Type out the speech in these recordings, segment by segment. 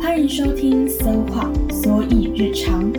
欢迎收听《搜话所以日常》，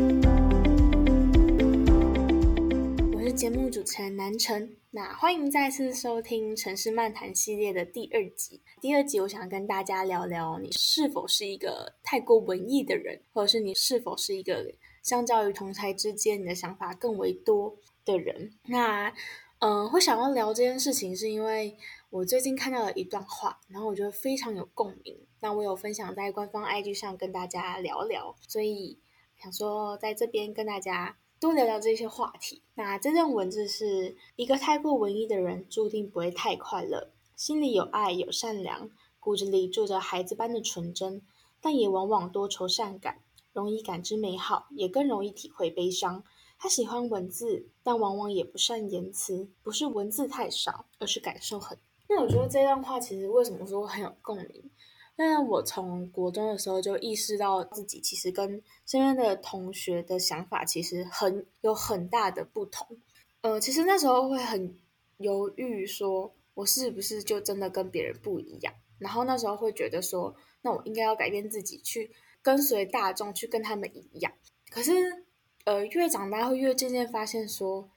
我是节目主持人南城。那欢迎再次收听《城市漫谈》系列的第二集。第二集，我想跟大家聊聊，你是否是一个太过文艺的人，或者是你是否是一个相较于同才之间，你的想法更为多的人？那，嗯，会想要聊这件事情，是因为我最近看到了一段话，然后我觉得非常有共鸣。那我有分享在官方 IG 上跟大家聊聊，所以想说在这边跟大家多聊聊这些话题。那这段文字是一个太过文艺的人，注定不会太快乐。心里有爱，有善良，骨子里住着孩子般的纯真，但也往往多愁善感，容易感知美好，也更容易体会悲伤。他喜欢文字，但往往也不善言辞，不是文字太少，而是感受很。那我觉得这段话其实为什么说很有共鸣？那我从国中的时候就意识到自己其实跟身边的同学的想法其实很有很大的不同。呃，其实那时候会很犹豫，说我是不是就真的跟别人不一样？然后那时候会觉得说，那我应该要改变自己，去跟随大众，去跟他们一样。可是，呃，越长大会越渐渐发现说。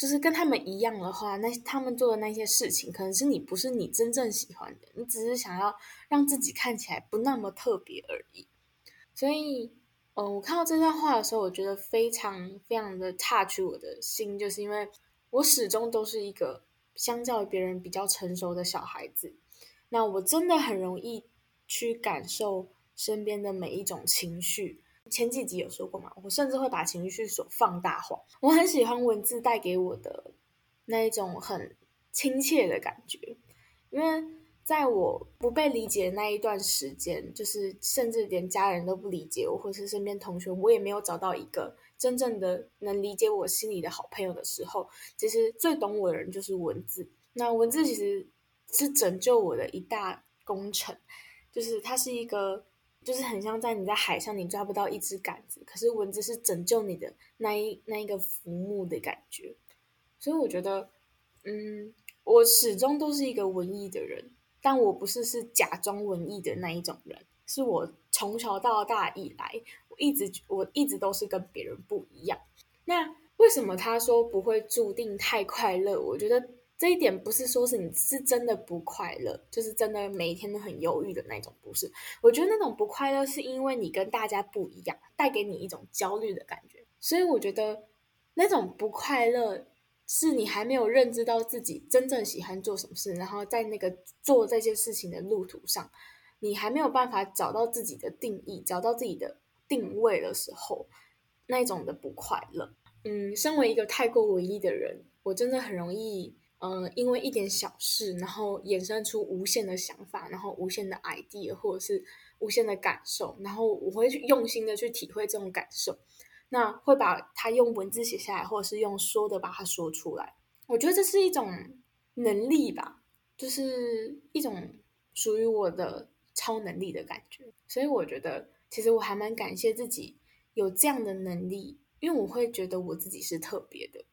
就是跟他们一样的话，那他们做的那些事情，可能是你不是你真正喜欢的，你只是想要让自己看起来不那么特别而已。所以，嗯，我看到这段话的时候，我觉得非常非常的 touch 我的心，就是因为我始终都是一个相较于别人比较成熟的小孩子，那我真的很容易去感受身边的每一种情绪。前几集有说过嘛，我甚至会把情绪所放大化。我很喜欢文字带给我的那一种很亲切的感觉，因为在我不被理解的那一段时间，就是甚至连家人都不理解我，或是身边同学，我也没有找到一个真正的能理解我心里的好朋友的时候，其实最懂我的人就是文字。那文字其实是拯救我的一大功臣，就是它是一个。就是很像在你在海上，你抓不到一只杆子，可是蚊子是拯救你的那一那一个浮木的感觉。所以我觉得，嗯，我始终都是一个文艺的人，但我不是是假装文艺的那一种人，是我从小到大以来，我一直我一直都是跟别人不一样。那为什么他说不会注定太快乐？我觉得。这一点不是说是你是真的不快乐，就是真的每一天都很忧郁的那种，不是。我觉得那种不快乐是因为你跟大家不一样，带给你一种焦虑的感觉。所以我觉得那种不快乐是你还没有认知到自己真正喜欢做什么事，然后在那个做这件事情的路途上，你还没有办法找到自己的定义，找到自己的定位的时候，那种的不快乐。嗯，身为一个太过文艺的人，我真的很容易。嗯，因为一点小事，然后衍生出无限的想法，然后无限的 idea，或者是无限的感受，然后我会去用心的去体会这种感受，那会把它用文字写下来，或者是用说的把它说出来。我觉得这是一种能力吧，就是一种属于我的超能力的感觉。所以我觉得，其实我还蛮感谢自己有这样的能力，因为我会觉得我自己是特别的。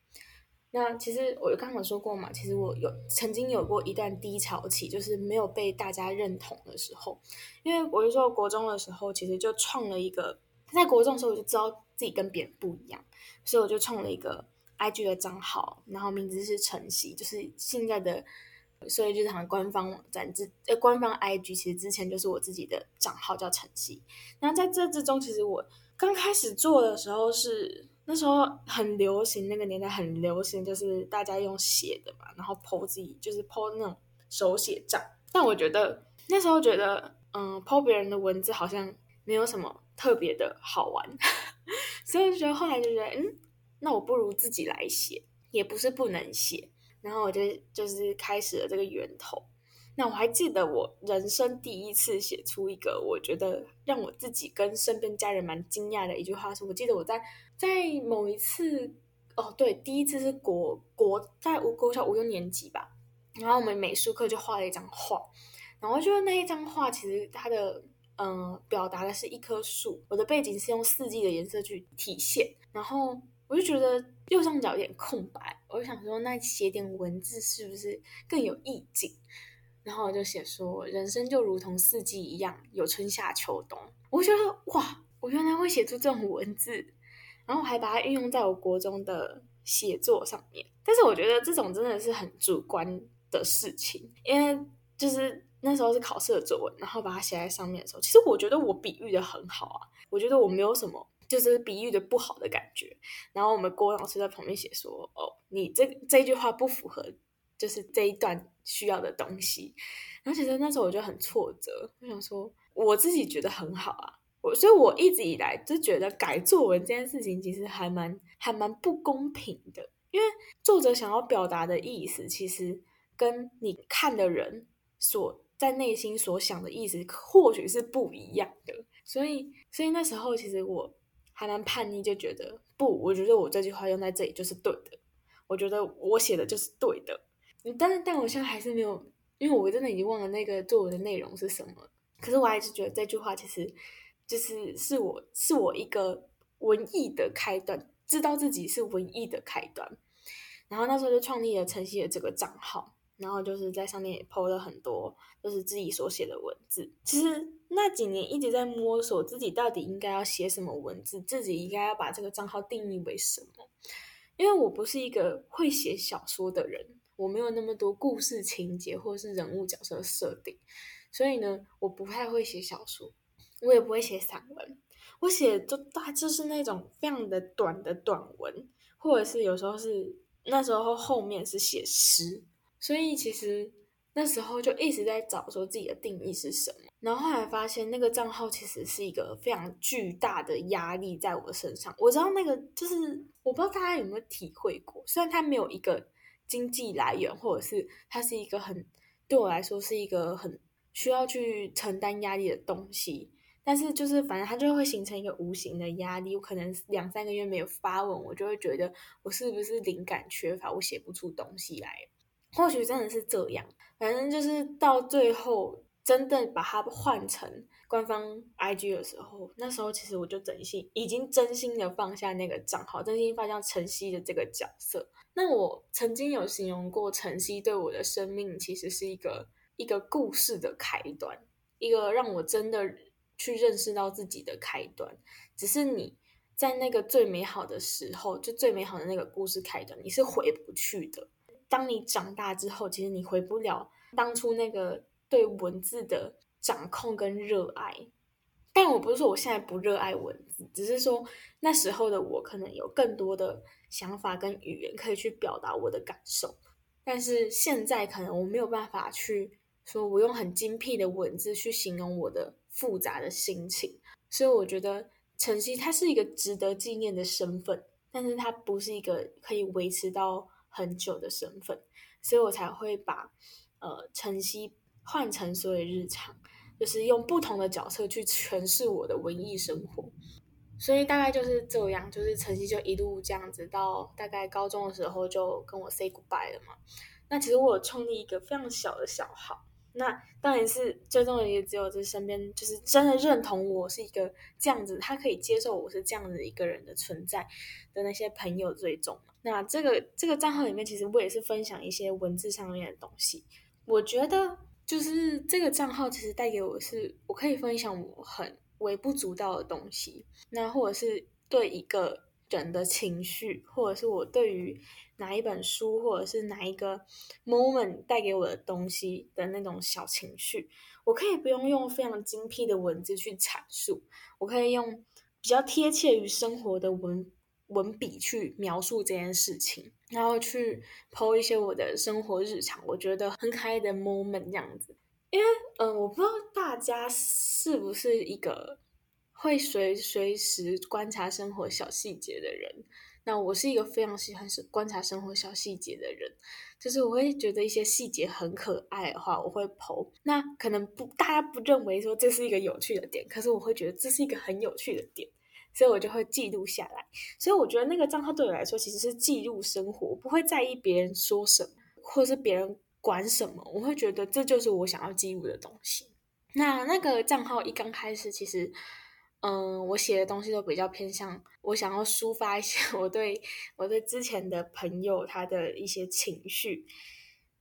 那其实我刚刚说过嘛，其实我有曾经有过一段低潮期，就是没有被大家认同的时候。因为我就说国中的时候，其实就创了一个，在国中的时候我就知道自己跟别人不一样，所以我就创了一个 IG 的账号，然后名字是晨曦，就是现在的所以日常官方网站之呃官方 IG，其实之前就是我自己的账号叫晨曦。那在这之中，其实我刚开始做的时候是。那时候很流行，那个年代很流行，就是大家用写的嘛，然后剖自己，就是剖那种手写账。但我觉得那时候觉得，嗯，剖别人的文字好像没有什么特别的好玩，所以就觉得后来就觉得，嗯，那我不如自己来写，也不是不能写。然后我就就是开始了这个源头。那我还记得我人生第一次写出一个我觉得让我自己跟身边家人蛮惊讶的一句话，是我记得我在在某一次哦，对，第一次是国国在五国小五六年级吧，然后我们美术课就画了一张画，然后就是那一张画其实它的嗯表达的是一棵树，我的背景是用四季的颜色去体现，然后我就觉得右上角有点空白，我就想说那写点文字是不是更有意境？然后我就写说，人生就如同四季一样，有春夏秋冬。我觉得哇，我原来会写出这种文字，然后还把它运用在我国中的写作上面。但是我觉得这种真的是很主观的事情，因为就是那时候是考试的作文，然后把它写在上面的时候，其实我觉得我比喻的很好啊，我觉得我没有什么就是比喻的不好的感觉。然后我们郭老师在旁边写说：“哦，你这这句话不符合就是这一段需要的东西。”然后其实那时候我就很挫折，我想说我自己觉得很好啊，我所以我一直以来就觉得改作文这件事情其实还蛮还蛮不公平的。因为作者想要表达的意思，其实跟你看的人所在内心所想的意思，或许是不一样的。所以，所以那时候其实我还蛮叛逆，就觉得不，我觉得我这句话用在这里就是对的，我觉得我写的就是对的。但是，但我现在还是没有，因为我真的已经忘了那个作文的内容是什么。可是，我还是觉得这句话其实就是是我是我一个文艺的开端。知道自己是文艺的开端，然后那时候就创立了晨曦的这个账号，然后就是在上面也 PO 了很多，就是自己所写的文字。其实那几年一直在摸索自己到底应该要写什么文字，自己应该要把这个账号定义为什么。因为我不是一个会写小说的人，我没有那么多故事情节或者是人物角色设定，所以呢，我不太会写小说，我也不会写散文。我写就大就是那种非常的短的短文，或者是有时候是那时候后面是写诗，所以其实那时候就一直在找说自己的定义是什么。然后后来发现那个账号其实是一个非常巨大的压力在我身上。我知道那个就是我不知道大家有没有体会过，虽然它没有一个经济来源，或者是它是一个很对我来说是一个很需要去承担压力的东西。但是就是反正它就会形成一个无形的压力，我可能两三个月没有发文，我就会觉得我是不是灵感缺乏，我写不出东西来。或许真的是这样，反正就是到最后真的把它换成官方 IG 的时候，那时候其实我就真心已经真心的放下那个账号，真心放下晨曦的这个角色。那我曾经有形容过晨曦对我的生命其实是一个一个故事的开端，一个让我真的。去认识到自己的开端，只是你在那个最美好的时候，就最美好的那个故事开端，你是回不去的。当你长大之后，其实你回不了当初那个对文字的掌控跟热爱。但我不是说我现在不热爱文字，只是说那时候的我可能有更多的想法跟语言可以去表达我的感受，但是现在可能我没有办法去说，我用很精辟的文字去形容我的。复杂的心情，所以我觉得晨曦他是一个值得纪念的身份，但是他不是一个可以维持到很久的身份，所以我才会把呃晨曦换成所有日常，就是用不同的角色去诠释我的文艺生活，所以大概就是这样，就是晨曦就一路这样子到大概高中的时候就跟我 say goodbye 了嘛。那其实我有创立一个非常小的小号。那当然是最重要的，也只有这身边就是真的认同我是一个这样子，他可以接受我是这样子一个人的存在的那些朋友最重。那这个这个账号里面，其实我也是分享一些文字上面的东西。我觉得就是这个账号其实带给我是，我可以分享我很微不足道的东西，那或者是对一个人的情绪，或者是我对于。哪一本书，或者是哪一个 moment 带给我的东西的那种小情绪，我可以不用用非常精辟的文字去阐述，我可以用比较贴切于生活的文文笔去描述这件事情，然后去剖一些我的生活日常，我觉得很可爱的 moment 这样子。因为，嗯，我不知道大家是不是一个会随随时观察生活小细节的人。那我是一个非常喜欢是观察生活小细节的人，就是我会觉得一些细节很可爱的话，我会剖。那可能不大家不认为说这是一个有趣的点，可是我会觉得这是一个很有趣的点，所以我就会记录下来。所以我觉得那个账号对我来说其实是记录生活，不会在意别人说什么，或者是别人管什么，我会觉得这就是我想要记录的东西。那那个账号一刚开始其实。嗯，我写的东西都比较偏向我想要抒发一些 我对我对之前的朋友他的一些情绪。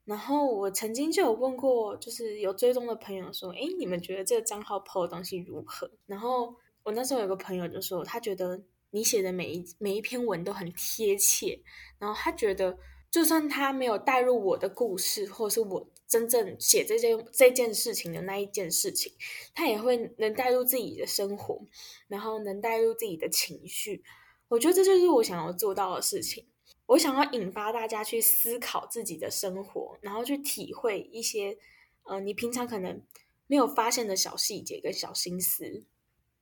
然后我曾经就有问过，就是有追踪的朋友说：“哎，你们觉得这个账号 PO 的东西如何？”然后我那时候有个朋友就说，他觉得你写的每一每一篇文都很贴切，然后他觉得就算他没有带入我的故事，或者是我真正写这件这件事情的那一件事情，他也会能带入自己的生活，然后能带入自己的情绪。我觉得这就是我想要做到的事情。我想要引发大家去思考自己的生活，然后去体会一些，呃，你平常可能没有发现的小细节跟小心思。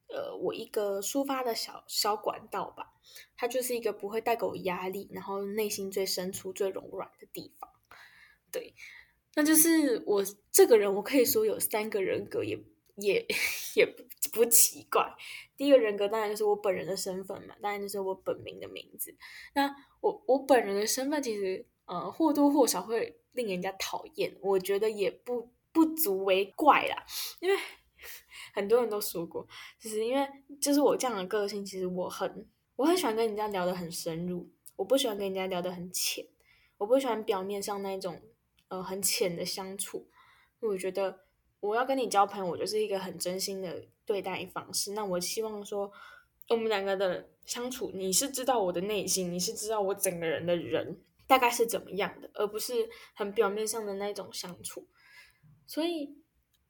呃，我一个抒发的小小管道吧，它就是一个不会带给我压力，然后内心最深处最柔软的地方。对，那就是我这个人，我可以说有三个人格，也也也不不奇怪。第一个人格当然就是我本人的身份嘛，当然就是我本名的名字。那我我本人的身份其实呃或多或少会令人家讨厌，我觉得也不不足为怪啦。因为很多人都说过，就是因为就是我这样的个性，其实我很我很喜欢跟人家聊得很深入，我不喜欢跟人家聊得很浅，我不喜欢表面上那种呃很浅的相处。我觉得我要跟你交朋友，我就是一个很真心的。对待方式，那我希望说，我们两个的相处，你是知道我的内心，你是知道我整个人的人大概是怎么样的，而不是很表面上的那种相处。所以，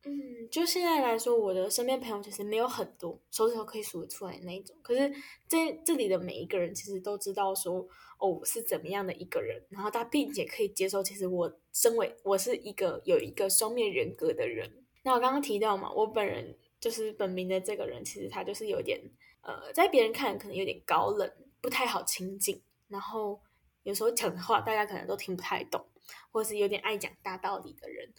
嗯，就现在来说，我的身边朋友其实没有很多，手指头可以数得出来的那种。可是，在这里的每一个人，其实都知道说，哦，我是怎么样的一个人，然后他并且可以接受，其实我身为我是一个有一个双面人格的人。那我刚刚提到嘛，我本人。就是本名的这个人，其实他就是有点，呃，在别人看可能有点高冷，不太好亲近。然后有时候讲的话，大家可能都听不太懂，或是有点爱讲大道理的人。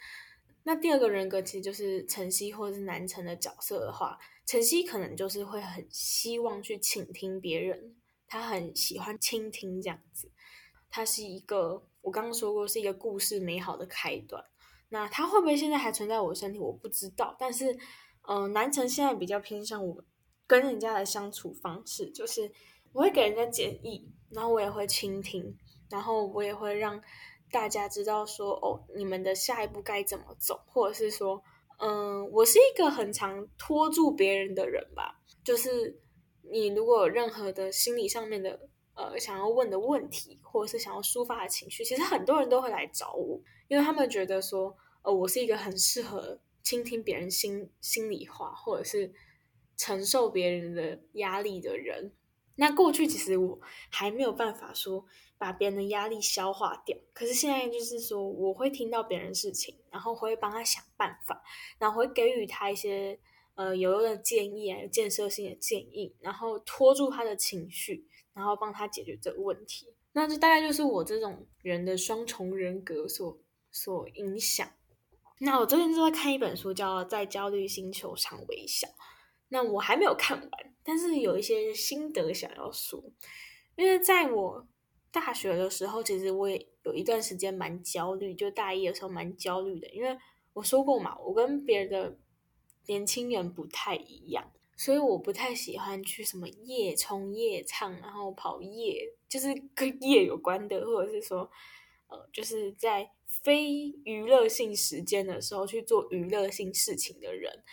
那第二个人格其实就是晨曦或者是南城的角色的话，晨曦可能就是会很希望去倾听别人，他很喜欢倾听这样子。他是一个，我刚刚说过是一个故事美好的开端。那他会不会现在还存在我身体，我不知道，但是。嗯，南城现在比较偏向我跟人家的相处方式，就是我会给人家建议，然后我也会倾听，然后我也会让大家知道说，哦，你们的下一步该怎么走，或者是说，嗯，我是一个很常拖住别人的人吧，就是你如果有任何的心理上面的呃想要问的问题，或者是想要抒发的情绪，其实很多人都会来找我，因为他们觉得说，呃，我是一个很适合。倾听别人心心里话，或者是承受别人的压力的人，那过去其实我还没有办法说把别人的压力消化掉。可是现在就是说，我会听到别人的事情，然后会帮他想办法，然后会给予他一些呃有用的建议啊，有建设性的建议，然后拖住他的情绪，然后帮他解决这个问题。那这大概就是我这种人的双重人格所所影响。那我最近就在看一本书，叫《在焦虑星球上微笑》。那我还没有看完，但是有一些心得想要说。因为在我大学的时候，其实我也有一段时间蛮焦虑，就大一的时候蛮焦虑的。因为我说过嘛，我跟别的年轻人不太一样，所以我不太喜欢去什么夜冲夜唱，然后跑夜，就是跟夜有关的，或者是说。呃，就是在非娱乐性时间的时候去做娱乐性事情的人，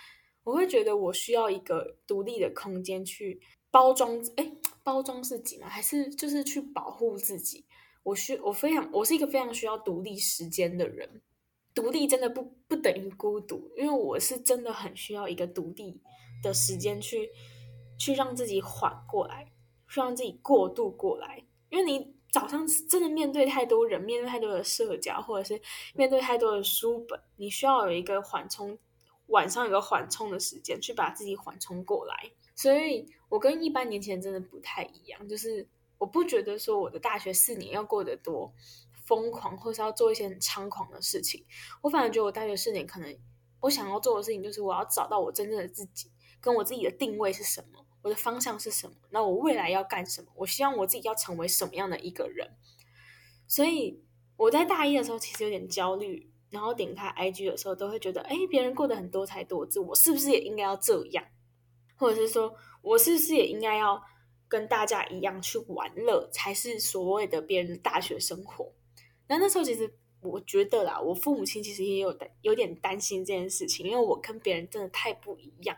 我会觉得我需要一个独立的空间去包装，哎，包装自己吗？还是就是去保护自己？我需我非常，我是一个非常需要独立时间的人。独立真的不不等于孤独，因为我是真的很需要一个独立的时间去去让自己缓过来，去让自己过渡过来，因为你。早上真的面对太多人，面对太多的社交，或者是面对太多的书本，你需要有一个缓冲，晚上有个缓冲的时间，去把自己缓冲过来。所以我跟一般年轻人真的不太一样，就是我不觉得说我的大学四年要过得多疯狂，或是要做一些很猖狂的事情。我反而觉得我大学四年可能我想要做的事情，就是我要找到我真正的自己，跟我自己的定位是什么。我的方向是什么？那我未来要干什么？我希望我自己要成为什么样的一个人？所以我在大一的时候其实有点焦虑，然后点开 IG 的时候都会觉得，哎，别人过得很多才多姿，我是不是也应该要这样？或者是说我是不是也应该要跟大家一样去玩乐，才是所谓的别人的大学生活？那那时候其实我觉得啦，我父母亲其实也有有点担心这件事情，因为我跟别人真的太不一样。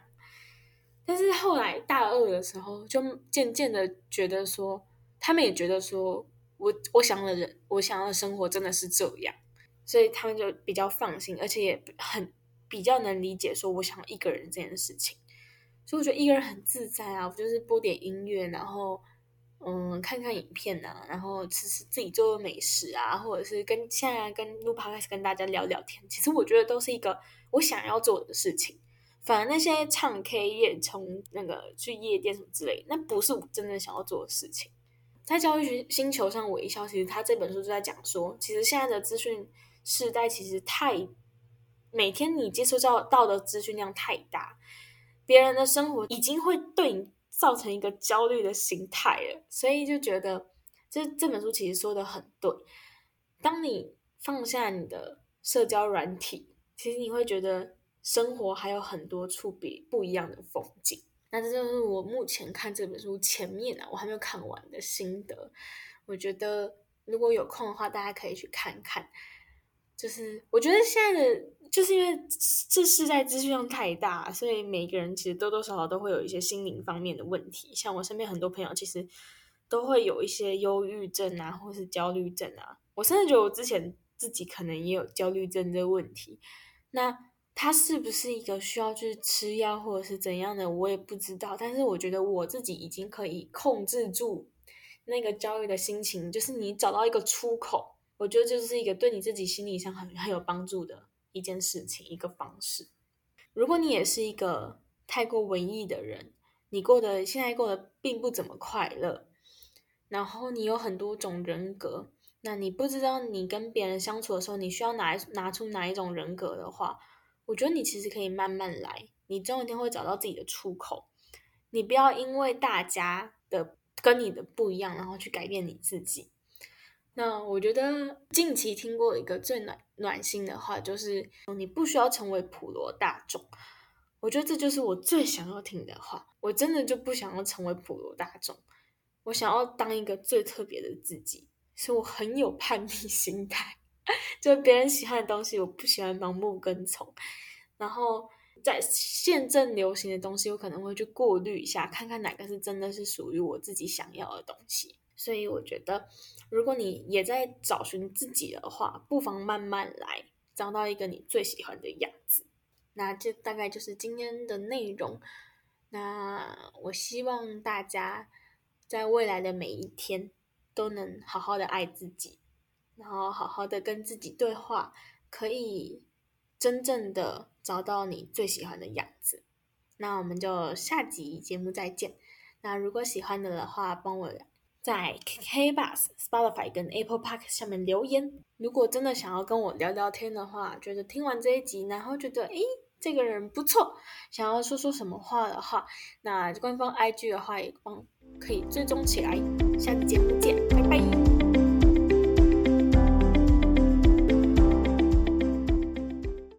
但是后来大二的时候，就渐渐的觉得说，他们也觉得说我我想的人，我想要的生活真的是这样，所以他们就比较放心，而且也很比较能理解说我想要一个人这件事情。所以我觉得一个人很自在啊，我就是播点音乐，然后嗯看看影片啊，然后吃吃自己做的美食啊，或者是跟现在跟录 podcast 跟大家聊聊天，其实我觉得都是一个我想要做的事情。反而那些唱 K 夜冲那个去夜店什么之类，那不是我真正想要做的事情。在教育星球上微笑，其实他这本书就在讲说，其实现在的资讯时代其实太每天你接收到到的资讯量太大。别人的生活已经会对你造成一个焦虑的心态了，所以就觉得这这本书其实说的很对。当你放下你的社交软体，其实你会觉得生活还有很多处比不一样的风景。那这就是我目前看这本书前面啊，我还没有看完的心得。我觉得如果有空的话，大家可以去看看。就是我觉得现在的。就是因为这世代资讯量太大，所以每个人其实多多少少都会有一些心灵方面的问题。像我身边很多朋友，其实都会有一些忧郁症啊，或是焦虑症啊。我甚至觉得我之前自己可能也有焦虑症这个问题。那他是不是一个需要去吃药或者是怎样的，我也不知道。但是我觉得我自己已经可以控制住那个焦虑的心情，就是你找到一个出口，我觉得就是一个对你自己心理上很很有帮助的。一件事情，一个方式。如果你也是一个太过文艺的人，你过得现在过得并不怎么快乐，然后你有很多种人格，那你不知道你跟别人相处的时候，你需要拿拿出哪一种人格的话，我觉得你其实可以慢慢来，你总有一天会找到自己的出口。你不要因为大家的跟你的不一样，然后去改变你自己。那我觉得近期听过一个最暖暖心的话，就是你不需要成为普罗大众。我觉得这就是我最想要听的话。我真的就不想要成为普罗大众，我想要当一个最特别的自己。所以我很有叛逆心态，就别人喜欢的东西，我不喜欢盲目跟从。然后在现正流行的东西，我可能会去过滤一下，看看哪个是真的是属于我自己想要的东西。所以我觉得，如果你也在找寻自己的话，不妨慢慢来，找到一个你最喜欢的样子。那这大概就是今天的内容。那我希望大家在未来的每一天都能好好的爱自己，然后好好的跟自己对话，可以真正的找到你最喜欢的样子。那我们就下集节目再见。那如果喜欢的的话，帮我。在 K Bus、Spotify 跟 Apple Park 下面留言。如果真的想要跟我聊聊天的话，觉得听完这一集，然后觉得诶这个人不错，想要说说什么话的话，那官方 IG 的话也帮可以追踪起来。下次节目见，拜拜。